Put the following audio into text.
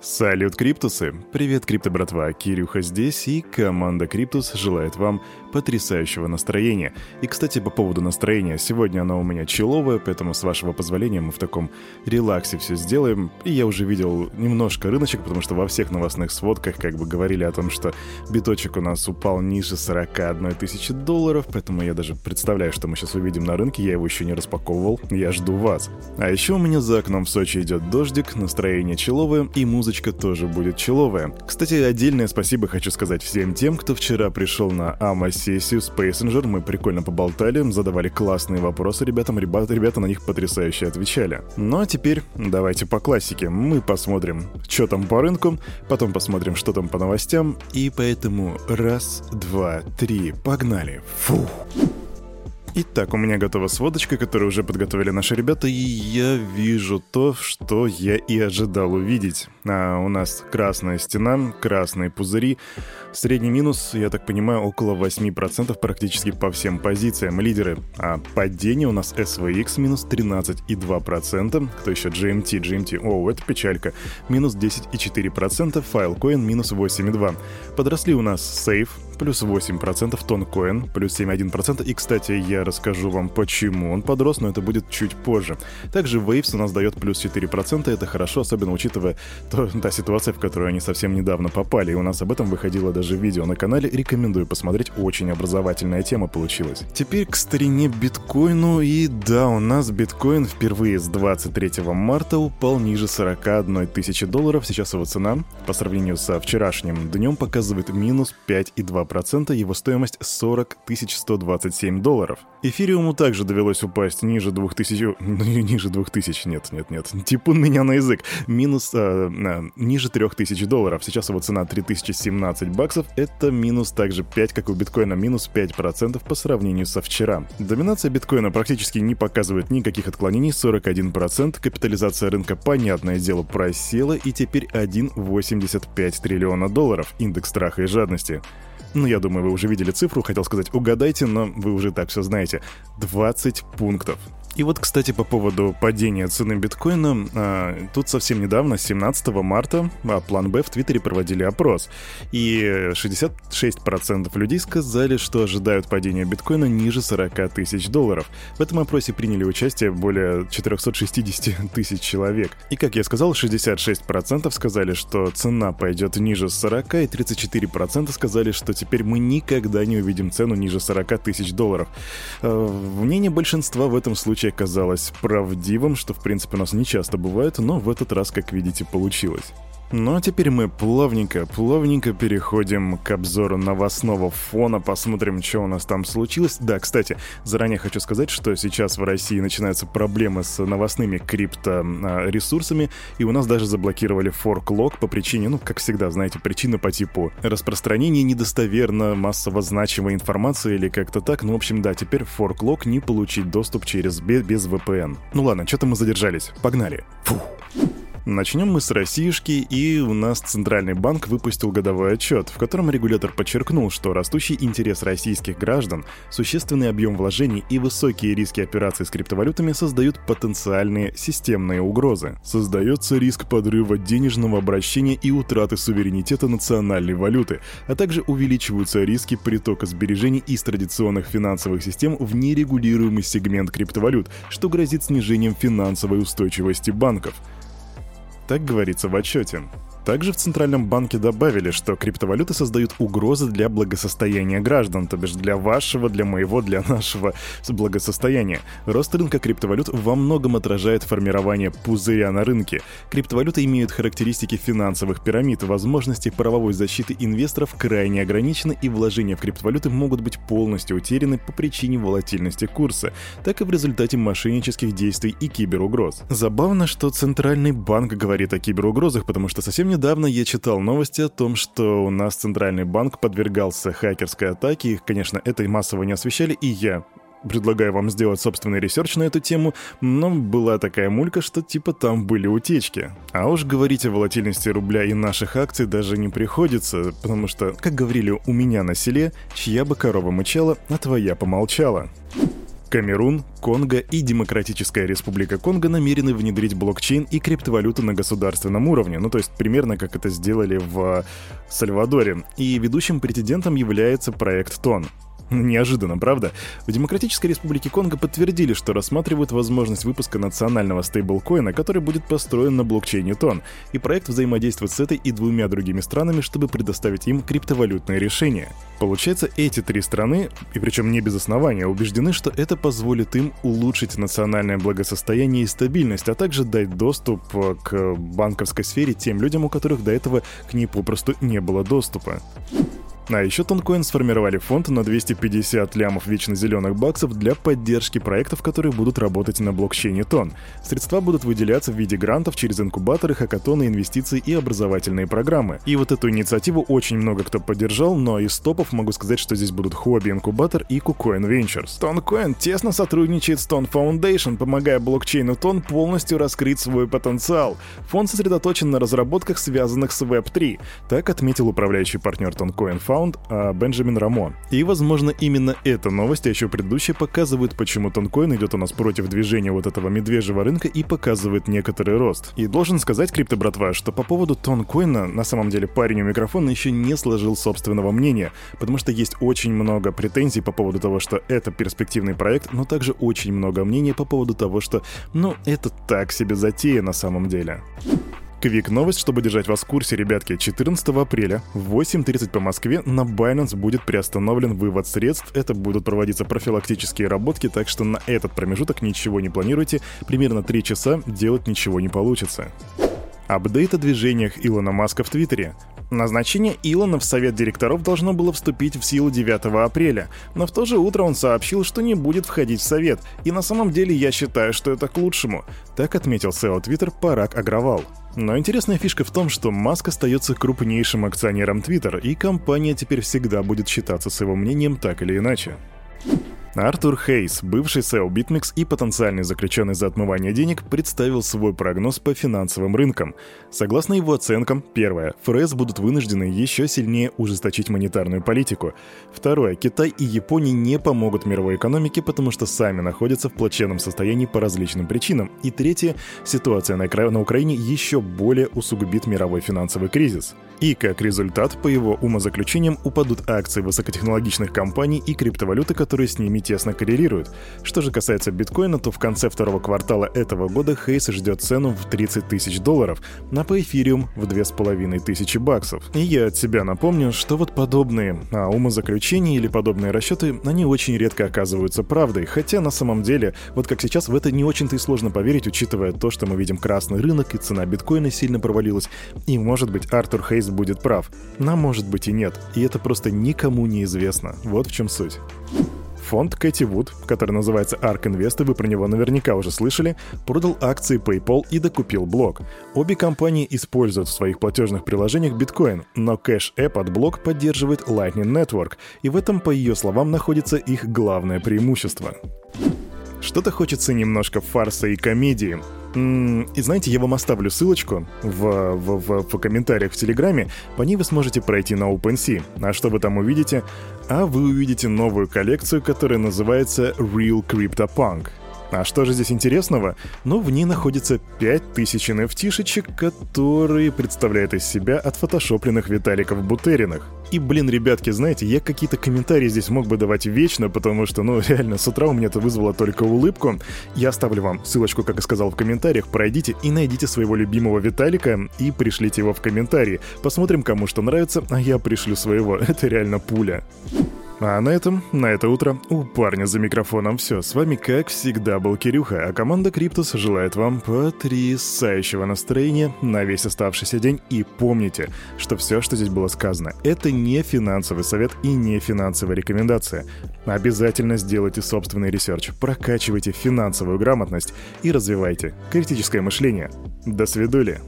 Салют, Криптусы! Привет, Крипто братва! Кирюха здесь, и команда Криптус желает вам потрясающего настроения. И, кстати, по поводу настроения, сегодня оно у меня человое, поэтому, с вашего позволения, мы в таком релаксе все сделаем. И я уже видел немножко рыночек, потому что во всех новостных сводках как бы говорили о том, что биточек у нас упал ниже 41 тысячи долларов, поэтому я даже представляю, что мы сейчас увидим на рынке, я его еще не распаковывал, я жду вас. А еще у меня за окном в Сочи идет дождик, настроение человое, и музыка музычка тоже будет человая. Кстати, отдельное спасибо хочу сказать всем тем, кто вчера пришел на АМА-сессию с Passenger. Мы прикольно поболтали, задавали классные вопросы ребятам, ребята, ребята на них потрясающе отвечали. Ну а теперь давайте по классике. Мы посмотрим, что там по рынку, потом посмотрим, что там по новостям, и поэтому раз, два, три, погнали. Фух. Итак, у меня готова сводочка, которую уже подготовили наши ребята, и я вижу то, что я и ожидал увидеть. А у нас красная стена, красные пузыри. Средний минус, я так понимаю, около 8% практически по всем позициям. Лидеры. А падение у нас SVX минус 13,2%. Кто еще? GMT, GMT. О, это печалька. Минус 10,4%. Filecoin минус 8,2%. Подросли у нас Safe плюс 8%, Тонкоин плюс 7,1%. И, кстати, я расскажу вам, почему он подрос, но это будет чуть позже. Также Waves у нас дает плюс 4%, это хорошо, особенно учитывая то, та ситуация, в которую они совсем недавно попали. И у нас об этом выходило даже видео на канале, рекомендую посмотреть, очень образовательная тема получилась. Теперь к старине биткоину, и да, у нас биткоин впервые с 23 марта упал ниже 41 тысячи долларов, сейчас его цена по сравнению со вчерашним днем показывает минус 5,2 2%, его стоимость 40 127 долларов. Эфириуму также довелось упасть ниже 2000... Ну, ниже 2000, нет, нет, нет. Типун меня на язык. Минус... Э, э, ниже 3000 долларов. Сейчас его цена 3017 баксов. Это минус также 5, как у биткоина, минус 5% по сравнению со вчера. Доминация биткоина практически не показывает никаких отклонений, 41%. Капитализация рынка, понятное дело, просела и теперь 1,85 триллиона долларов. Индекс страха и жадности. Ну, я думаю, вы уже видели цифру, хотел сказать угадайте, но вы уже так все знаете. 20 пунктов. И вот, кстати, по поводу падения цены биткоина, а, тут совсем недавно, 17 марта, а, План Б в Твиттере проводили опрос. И 66% людей сказали, что ожидают падения биткоина ниже 40 тысяч долларов. В этом опросе приняли участие более 460 тысяч человек. И, как я сказал, 66% сказали, что цена пойдет ниже 40, и 34% сказали, что теперь мы никогда не увидим цену ниже 40 тысяч долларов. А, мнение большинства в этом случае оказалось правдивым, что в принципе у нас не часто бывает, но в этот раз, как видите, получилось. Ну а теперь мы плавненько, плавненько переходим к обзору новостного фона, посмотрим, что у нас там случилось. Да, кстати, заранее хочу сказать, что сейчас в России начинаются проблемы с новостными крипто-ресурсами, и у нас даже заблокировали форклог по причине, ну, как всегда, знаете, причина по типу распространения недостоверно массово значимой информации или как-то так. Ну, в общем, да, теперь форклог не получить доступ через без VPN. Ну ладно, что-то мы задержались. Погнали. Фух. Начнем мы с Россиюшки, и у нас Центральный банк выпустил годовой отчет, в котором регулятор подчеркнул, что растущий интерес российских граждан, существенный объем вложений и высокие риски операций с криптовалютами создают потенциальные системные угрозы. Создается риск подрыва денежного обращения и утраты суверенитета национальной валюты, а также увеличиваются риски притока сбережений из традиционных финансовых систем в нерегулируемый сегмент криптовалют, что грозит снижением финансовой устойчивости банков. Так говорится в отчете. Также в Центральном банке добавили, что криптовалюты создают угрозы для благосостояния граждан, то бишь для вашего, для моего, для нашего благосостояния. Рост рынка криптовалют во многом отражает формирование пузыря на рынке. Криптовалюты имеют характеристики финансовых пирамид, возможности правовой защиты инвесторов крайне ограничены и вложения в криптовалюты могут быть полностью утеряны по причине волатильности курса, так и в результате мошеннических действий и киберугроз. Забавно, что Центральный банк говорит о киберугрозах, потому что совсем не недавно я читал новости о том, что у нас Центральный банк подвергался хакерской атаке. Их, конечно, это массово не освещали, и я предлагаю вам сделать собственный research на эту тему, но была такая мулька, что типа там были утечки. А уж говорить о волатильности рубля и наших акций даже не приходится, потому что, как говорили у меня на селе, чья бы корова мычала, а твоя помолчала. Камерун, Конго и Демократическая Республика Конго намерены внедрить блокчейн и криптовалюту на государственном уровне, ну то есть примерно как это сделали в Сальвадоре. И ведущим претендентом является проект TON. Неожиданно, правда? В Демократической Республике Конго подтвердили, что рассматривают возможность выпуска национального стейблкоина, который будет построен на блокчейне ТОН, и проект взаимодействует с этой и двумя другими странами, чтобы предоставить им криптовалютное решение. Получается, эти три страны, и причем не без основания, убеждены, что это позволит им улучшить национальное благосостояние и стабильность, а также дать доступ к банковской сфере тем людям, у которых до этого к ней попросту не было доступа. А еще Тонкоин сформировали фонд на 250 лямов вечно зеленых баксов для поддержки проектов, которые будут работать на блокчейне Тон. Средства будут выделяться в виде грантов через инкубаторы, хакатоны, инвестиции и образовательные программы. И вот эту инициативу очень много кто поддержал, но из топов могу сказать, что здесь будут Хобби Инкубатор и KuCoin Ventures. Тонкоин тесно сотрудничает с Ton Foundation, помогая блокчейну Тон полностью раскрыть свой потенциал. Фонд сосредоточен на разработках, связанных с Web3. Так отметил управляющий партнер Тонкоин Found Found а Бенджамин Рамо. И, возможно, именно эта новость, а еще предыдущая, показывает, почему тонкоин идет у нас против движения вот этого медвежьего рынка и показывает некоторый рост. И должен сказать, крипто братва, что по поводу тонкоина, на самом деле парень у микрофона еще не сложил собственного мнения, потому что есть очень много претензий по поводу того, что это перспективный проект, но также очень много мнений по поводу того, что, ну, это так себе затея на самом деле. Квик новость, чтобы держать вас в курсе, ребятки. 14 апреля в 8.30 по Москве на Binance будет приостановлен вывод средств. Это будут проводиться профилактические работки, так что на этот промежуток ничего не планируйте. Примерно 3 часа делать ничего не получится. Апдейт о движениях Илона Маска в Твиттере. Назначение Илона в совет директоров должно было вступить в силу 9 апреля, но в то же утро он сообщил, что не будет входить в совет, и на самом деле я считаю, что это к лучшему. Так отметил SEO Twitter Парак Агравал. Но интересная фишка в том, что Маск остается крупнейшим акционером Twitter, и компания теперь всегда будет считаться с его мнением так или иначе. Артур Хейс, бывший SEO BitMEX и потенциальный заключенный за отмывание денег, представил свой прогноз по финансовым рынкам. Согласно его оценкам, первое, ФРС будут вынуждены еще сильнее ужесточить монетарную политику. Второе, Китай и Япония не помогут мировой экономике, потому что сами находятся в плачевном состоянии по различным причинам. И третье, ситуация на, на Украине еще более усугубит мировой финансовый кризис. И как результат, по его умозаключениям, упадут акции высокотехнологичных компаний и криптовалюты, которые с ними тесно коррелируют. Что же касается биткоина, то в конце второго квартала этого года Хейс ждет цену в 30 тысяч долларов, на по эфириум в 2500 баксов. И я от себя напомню, что вот подобные а, умозаключения или подобные расчеты, они очень редко оказываются правдой, хотя на самом деле, вот как сейчас, в это не очень-то и сложно поверить, учитывая то, что мы видим красный рынок и цена биткоина сильно провалилась, и может быть Артур Хейс Хейс будет прав. Нам может быть и нет. И это просто никому не известно. Вот в чем суть. Фонд Кэти Вуд, который называется ARK Invest, и вы про него наверняка уже слышали, продал акции PayPal и докупил блок. Обе компании используют в своих платежных приложениях биткоин, но Cash App от блок поддерживает Lightning Network, и в этом, по ее словам, находится их главное преимущество. Что-то хочется немножко фарса и комедии. И знаете, я вам оставлю ссылочку в, в, в, в комментариях в Телеграме. По ней вы сможете пройти на OpenSea. А что вы там увидите? А вы увидите новую коллекцию, которая называется Real CryptoPunk. А что же здесь интересного? Ну, в ней находится 5000 nft которые представляют из себя отфотошопленных Виталиков Бутериных. И, блин, ребятки, знаете, я какие-то комментарии здесь мог бы давать вечно, потому что, ну, реально, с утра у меня это вызвало только улыбку. Я оставлю вам ссылочку, как и сказал в комментариях, пройдите и найдите своего любимого Виталика и пришлите его в комментарии. Посмотрим, кому что нравится, а я пришлю своего. Это реально пуля. А на этом, на это утро, у парня за микрофоном все. С вами, как всегда, был Кирюха, а команда Криптус желает вам потрясающего настроения на весь оставшийся день. И помните, что все, что здесь было сказано, это не финансовый совет и не финансовая рекомендация. Обязательно сделайте собственный research, прокачивайте финансовую грамотность и развивайте критическое мышление. До свидули!